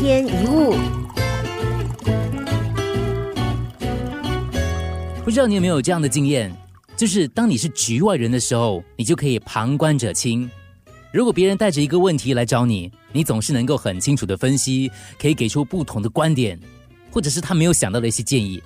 天一物，不知道你有没有这样的经验，就是当你是局外人的时候，你就可以旁观者清。如果别人带着一个问题来找你，你总是能够很清楚的分析，可以给出不同的观点，或者是他没有想到的一些建议。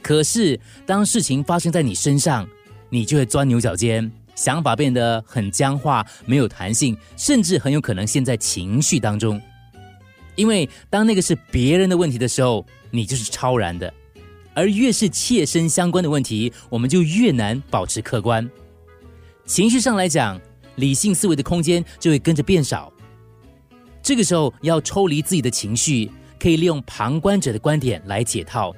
可是当事情发生在你身上，你就会钻牛角尖，想法变得很僵化，没有弹性，甚至很有可能陷在情绪当中。因为当那个是别人的问题的时候，你就是超然的；而越是切身相关的问题，我们就越难保持客观。情绪上来讲，理性思维的空间就会跟着变少。这个时候要抽离自己的情绪，可以利用旁观者的观点来解套。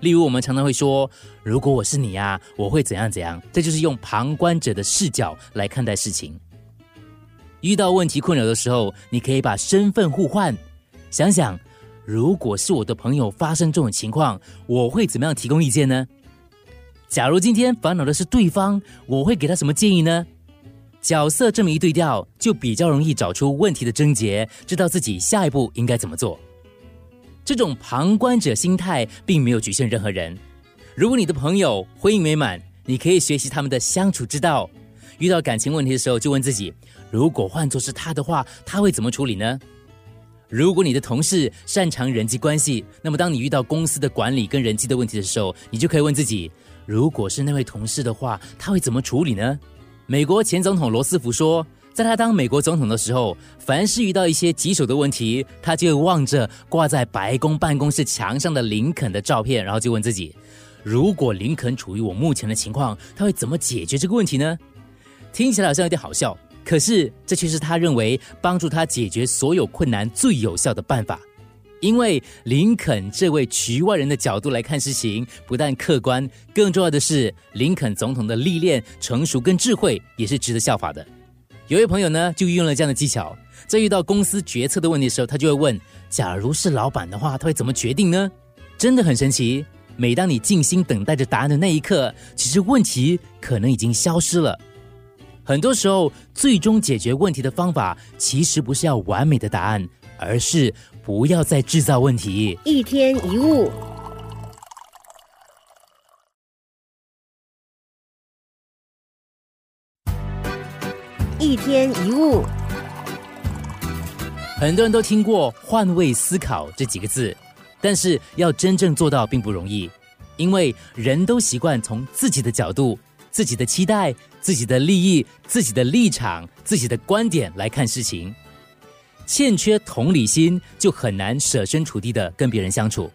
例如，我们常常会说：“如果我是你呀，我会怎样怎样。”这就是用旁观者的视角来看待事情。遇到问题困扰的时候，你可以把身份互换，想想，如果是我的朋友发生这种情况，我会怎么样提供意见呢？假如今天烦恼的是对方，我会给他什么建议呢？角色这么一对调，就比较容易找出问题的症结，知道自己下一步应该怎么做。这种旁观者心态并没有局限任何人。如果你的朋友婚姻美满，你可以学习他们的相处之道。遇到感情问题的时候，就问自己：如果换作是他的话，他会怎么处理呢？如果你的同事擅长人际关系，那么当你遇到公司的管理跟人际的问题的时候，你就可以问自己：如果是那位同事的话，他会怎么处理呢？美国前总统罗斯福说。在他当美国总统的时候，凡是遇到一些棘手的问题，他就会望着挂在白宫办公室墙上的林肯的照片，然后就问自己：如果林肯处于我目前的情况，他会怎么解决这个问题呢？听起来好像有点好笑，可是这却是他认为帮助他解决所有困难最有效的办法。因为林肯这位局外人的角度来看事情，不但客观，更重要的是，林肯总统的历练、成熟跟智慧也是值得效法的。有位朋友呢，就运用了这样的技巧，在遇到公司决策的问题的时候，他就会问：假如是老板的话，他会怎么决定呢？真的很神奇。每当你静心等待着答案的那一刻，其实问题可能已经消失了。很多时候，最终解决问题的方法，其实不是要完美的答案，而是不要再制造问题。一天一物。一天一物，很多人都听过“换位思考”这几个字，但是要真正做到并不容易，因为人都习惯从自己的角度、自己的期待、自己的利益、自己的立场、自己的观点来看事情，欠缺同理心，就很难设身处地的跟别人相处。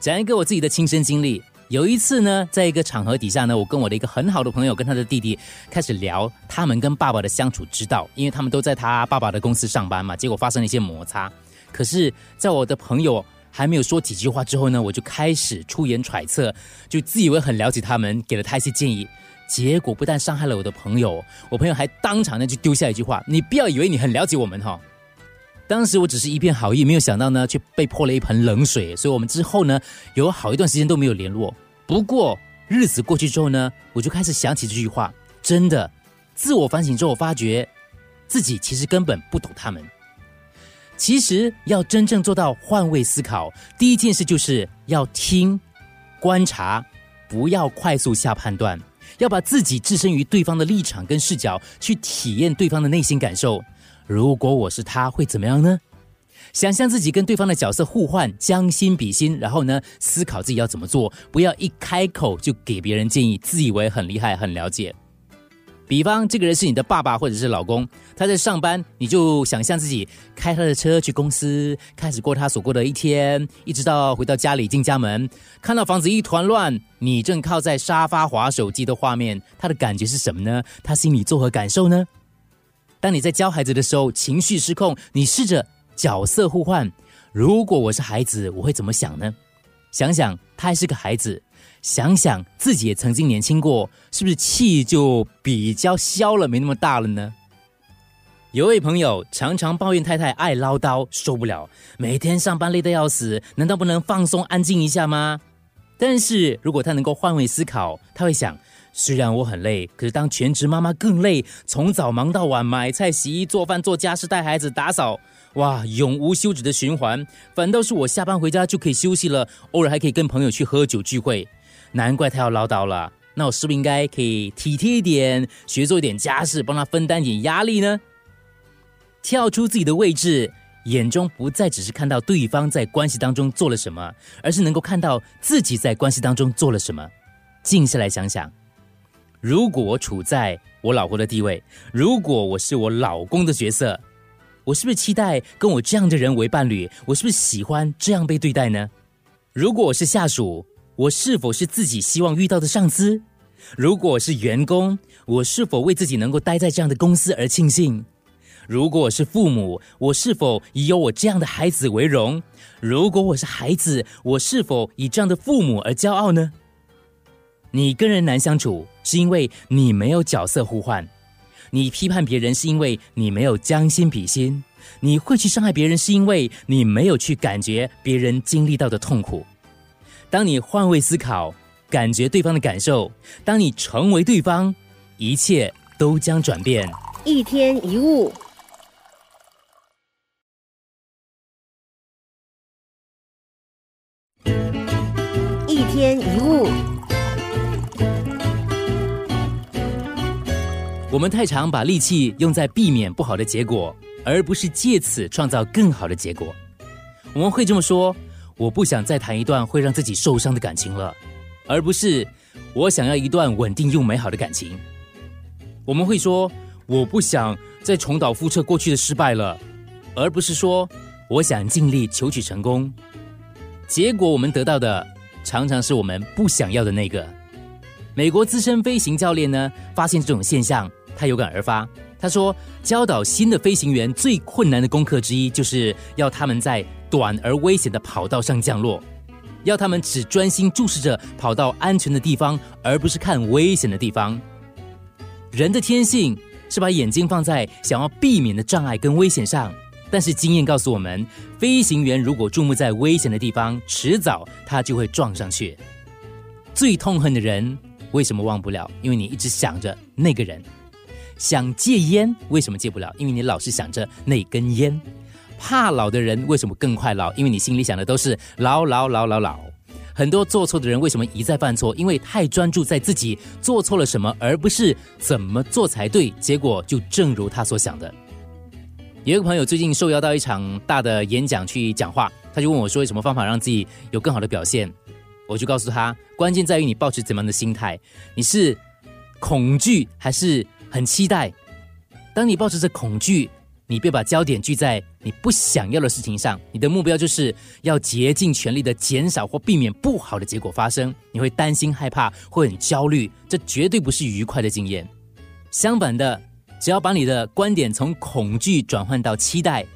讲一个我自己的亲身经历。有一次呢，在一个场合底下呢，我跟我的一个很好的朋友跟他的弟弟开始聊他们跟爸爸的相处之道，因为他们都在他爸爸的公司上班嘛，结果发生了一些摩擦。可是，在我的朋友还没有说几句话之后呢，我就开始出言揣测，就自以为很了解他们，给了他一些建议。结果不但伤害了我的朋友，我朋友还当场呢就丢下一句话：“你不要以为你很了解我们哈。”当时我只是一片好意，没有想到呢，却被泼了一盆冷水。所以，我们之后呢，有好一段时间都没有联络。不过，日子过去之后呢，我就开始想起这句话。真的，自我反省之后，我发觉自己其实根本不懂他们。其实，要真正做到换位思考，第一件事就是要听、观察，不要快速下判断，要把自己置身于对方的立场跟视角，去体验对方的内心感受。如果我是他，会怎么样呢？想象自己跟对方的角色互换，将心比心，然后呢，思考自己要怎么做，不要一开口就给别人建议，自以为很厉害、很了解。比方，这个人是你的爸爸或者是老公，他在上班，你就想象自己开他的车去公司，开始过他所过的一天，一直到回到家里进家门，看到房子一团乱，你正靠在沙发划手机的画面，他的感觉是什么呢？他心里作何感受呢？当你在教孩子的时候，情绪失控，你试着角色互换。如果我是孩子，我会怎么想呢？想想他还是个孩子，想想自己也曾经年轻过，是不是气就比较消了，没那么大了呢？有位朋友常常抱怨太太爱唠叨，受不了，每天上班累得要死，难道不能放松安静一下吗？但是如果他能够换位思考，他会想。虽然我很累，可是当全职妈妈更累，从早忙到晚，买菜、洗衣、做饭、做家事、带孩子、打扫，哇，永无休止的循环。反倒是我下班回家就可以休息了，偶尔还可以跟朋友去喝酒聚会。难怪他要唠叨了。那我是不是应该可以体贴一点，学做一点家事，帮他分担一点压力呢？跳出自己的位置，眼中不再只是看到对方在关系当中做了什么，而是能够看到自己在关系当中做了什么。静下来想想，如果我处在我老婆的地位，如果我是我老公的角色，我是不是期待跟我这样的人为伴侣？我是不是喜欢这样被对待呢？如果我是下属，我是否是自己希望遇到的上司？如果是员工，我是否为自己能够待在这样的公司而庆幸？如果我是父母，我是否以有我这样的孩子为荣？如果我是孩子，我是否以这样的父母而骄傲呢？你跟人难相处，是因为你没有角色互换；你批判别人，是因为你没有将心比心；你会去伤害别人，是因为你没有去感觉别人经历到的痛苦。当你换位思考，感觉对方的感受，当你成为对方，一切都将转变。一天一物，一天一物。我们太常把力气用在避免不好的结果，而不是借此创造更好的结果。我们会这么说：“我不想再谈一段会让自己受伤的感情了。”而不是我想要一段稳定又美好的感情。我们会说：“我不想再重蹈覆辙过去的失败了。”而不是说我想尽力求取成功。结果我们得到的常常是我们不想要的那个。美国资深飞行教练呢，发现这种现象。他有感而发，他说：“教导新的飞行员最困难的功课之一，就是要他们在短而危险的跑道上降落，要他们只专心注视着跑道安全的地方，而不是看危险的地方。人的天性是把眼睛放在想要避免的障碍跟危险上，但是经验告诉我们，飞行员如果注目在危险的地方，迟早他就会撞上去。最痛恨的人为什么忘不了？因为你一直想着那个人。”想戒烟，为什么戒不了？因为你老是想着那根烟。怕老的人为什么更快老？因为你心里想的都是老老老老老。很多做错的人为什么一再犯错？因为太专注在自己做错了什么，而不是怎么做才对。结果就正如他所想的。有一个朋友最近受邀到一场大的演讲去讲话，他就问我说：“有什么方法让自己有更好的表现？”我就告诉他，关键在于你保持怎么样的心态。你是恐惧还是？很期待，当你抱持着恐惧，你别把焦点聚在你不想要的事情上。你的目标就是要竭尽全力的减少或避免不好的结果发生。你会担心、害怕，会很焦虑，这绝对不是愉快的经验。相反的，只要把你的观点从恐惧转换到期待，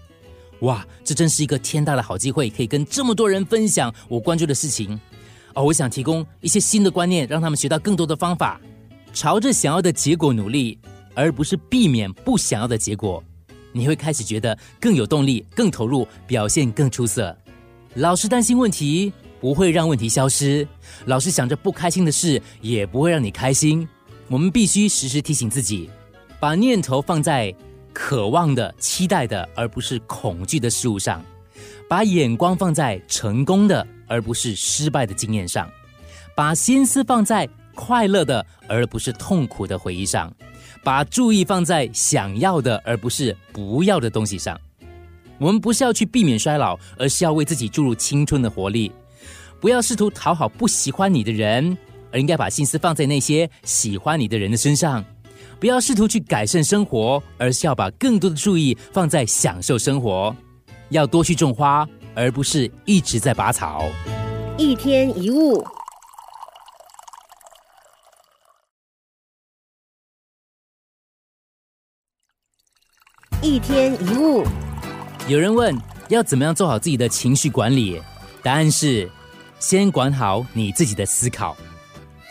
哇，这真是一个天大的好机会，可以跟这么多人分享我关注的事情。哦，我想提供一些新的观念，让他们学到更多的方法。朝着想要的结果努力，而不是避免不想要的结果，你会开始觉得更有动力、更投入，表现更出色。老是担心问题不会让问题消失，老是想着不开心的事也不会让你开心。我们必须时时提醒自己，把念头放在渴望的、期待的，而不是恐惧的事物上；把眼光放在成功的，而不是失败的经验上；把心思放在。快乐的，而不是痛苦的回忆上，把注意放在想要的，而不是不要的东西上。我们不是要去避免衰老，而是要为自己注入青春的活力。不要试图讨好不喜欢你的人，而应该把心思放在那些喜欢你的人的身上。不要试图去改善生活，而是要把更多的注意放在享受生活。要多去种花，而不是一直在拔草。一天一物。一天一物，有人问要怎么样做好自己的情绪管理？答案是：先管好你自己的思考。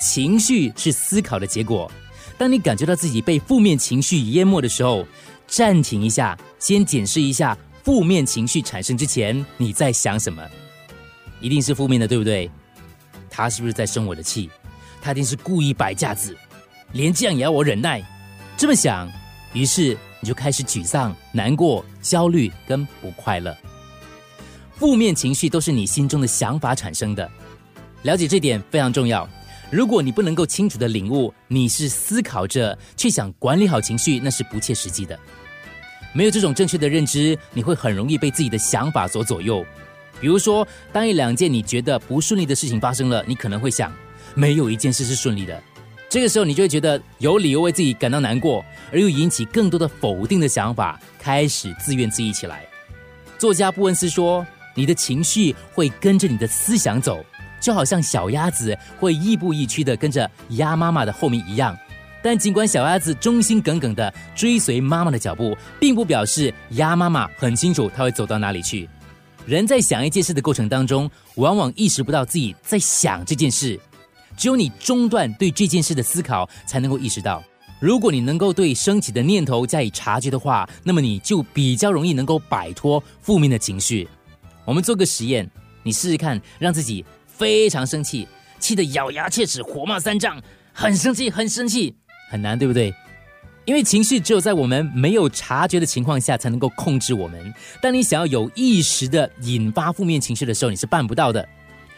情绪是思考的结果。当你感觉到自己被负面情绪淹没的时候，暂停一下，先检视一下负面情绪产生之前你在想什么。一定是负面的，对不对？他是不是在生我的气？他一定是故意摆架子，连这样也要我忍耐？这么想，于是你就开始沮丧、难过、焦虑跟不快乐。负面情绪都是你心中的想法产生的，了解这点非常重要。如果你不能够清楚的领悟，你是思考着去想管理好情绪，那是不切实际的。没有这种正确的认知，你会很容易被自己的想法所左右。比如说，当一两件你觉得不顺利的事情发生了，你可能会想，没有一件事是顺利的。这个时候，你就会觉得有理由为自己感到难过，而又引起更多的否定的想法，开始自怨自艾起来。作家布恩斯说：“你的情绪会跟着你的思想走，就好像小鸭子会亦步亦趋的跟着鸭妈妈的后面一样。但尽管小鸭子忠心耿耿的追随妈妈的脚步，并不表示鸭妈妈很清楚它会走到哪里去。人在想一件事的过程当中，往往意识不到自己在想这件事。只有你中断对这件事的思考，才能够意识到。如果你能够对升起的念头加以察觉的话，那么你就比较容易能够摆脱负面的情绪。我们做个实验，你试试看，让自己非常生气，气得咬牙切齿、火冒三丈，很生气，很生气，很难，对不对？因为情绪只有在我们没有察觉的情况下才能够控制我们。当你想要有意识的引发负面情绪的时候，你是办不到的。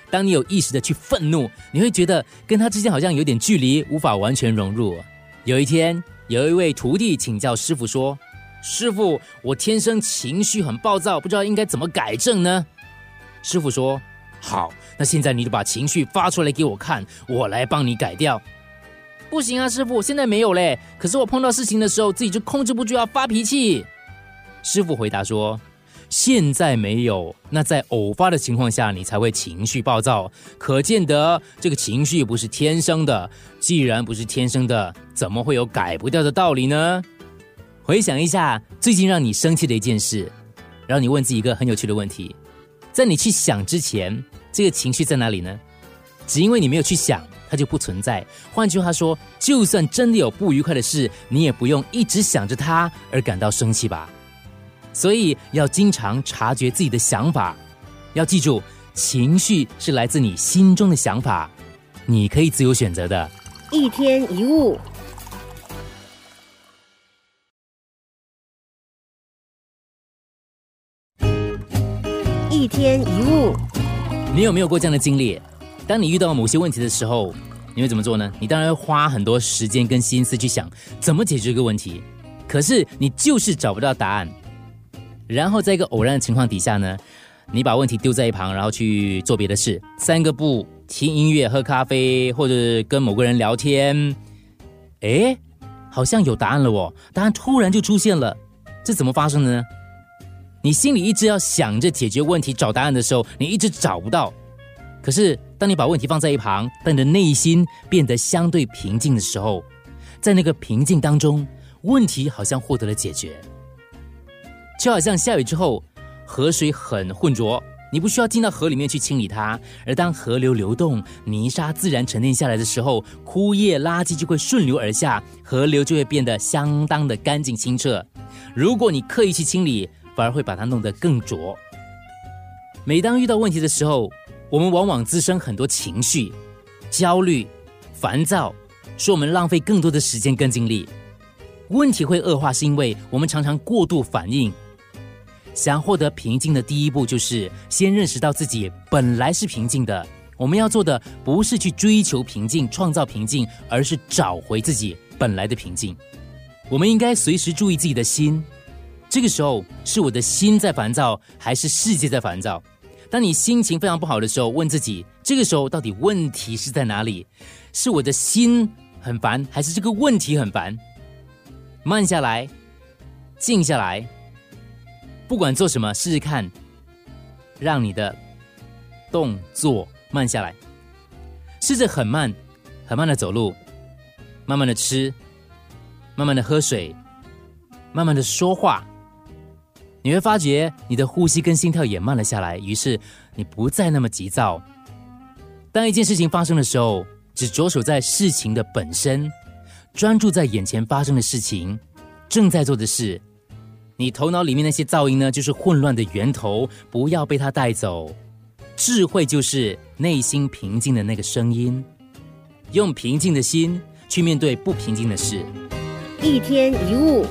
当你有意识的去愤怒，你会觉得跟他之间好像有点距离，无法完全融入。有一天，有一位徒弟请教师傅说：“师傅，我天生情绪很暴躁，不知道应该怎么改正呢？”师傅说：“好，那现在你就把情绪发出来给我看，我来帮你改掉。”不行啊，师傅，现在没有嘞。可是我碰到事情的时候，自己就控制不住要发脾气。师傅回答说：“现在没有，那在偶发的情况下，你才会情绪暴躁。可见得这个情绪不是天生的。既然不是天生的，怎么会有改不掉的道理呢？回想一下最近让你生气的一件事，然后你问自己一个很有趣的问题：在你去想之前，这个情绪在哪里呢？只因为你没有去想。”它就不存在。换句话说，就算真的有不愉快的事，你也不用一直想着它而感到生气吧。所以要经常察觉自己的想法，要记住，情绪是来自你心中的想法，你可以自由选择的。一天一物，一天一物，你有没有过这样的经历？当你遇到某些问题的时候，你会怎么做呢？你当然会花很多时间跟心思去想怎么解决这个问题，可是你就是找不到答案。然后在一个偶然的情况底下呢，你把问题丢在一旁，然后去做别的事，三个步听音乐、喝咖啡，或者跟某个人聊天。诶，好像有答案了哦！答案突然就出现了，这怎么发生的呢？你心里一直要想着解决问题、找答案的时候，你一直找不到。可是，当你把问题放在一旁，当你的内心变得相对平静的时候，在那个平静当中，问题好像获得了解决。就好像下雨之后，河水很浑浊，你不需要进到河里面去清理它，而当河流流动，泥沙自然沉淀下来的时候，枯叶垃圾就会顺流而下，河流就会变得相当的干净清澈。如果你刻意去清理，反而会把它弄得更浊。每当遇到问题的时候，我们往往滋生很多情绪，焦虑、烦躁，使我们浪费更多的时间跟精力。问题会恶化，是因为我们常常过度反应。想获得平静的第一步，就是先认识到自己本来是平静的。我们要做的不是去追求平静、创造平静，而是找回自己本来的平静。我们应该随时注意自己的心，这个时候是我的心在烦躁，还是世界在烦躁？当你心情非常不好的时候，问自己：这个时候到底问题是在哪里？是我的心很烦，还是这个问题很烦？慢下来，静下来，不管做什么，试试看，让你的动作慢下来，试着很慢、很慢的走路，慢慢的吃，慢慢的喝水，慢慢的说话。你会发觉你的呼吸跟心跳也慢了下来，于是你不再那么急躁。当一件事情发生的时候，只着手在事情的本身，专注在眼前发生的事情，正在做的事。你头脑里面那些噪音呢，就是混乱的源头，不要被它带走。智慧就是内心平静的那个声音，用平静的心。去面对不平静的事。一天一物。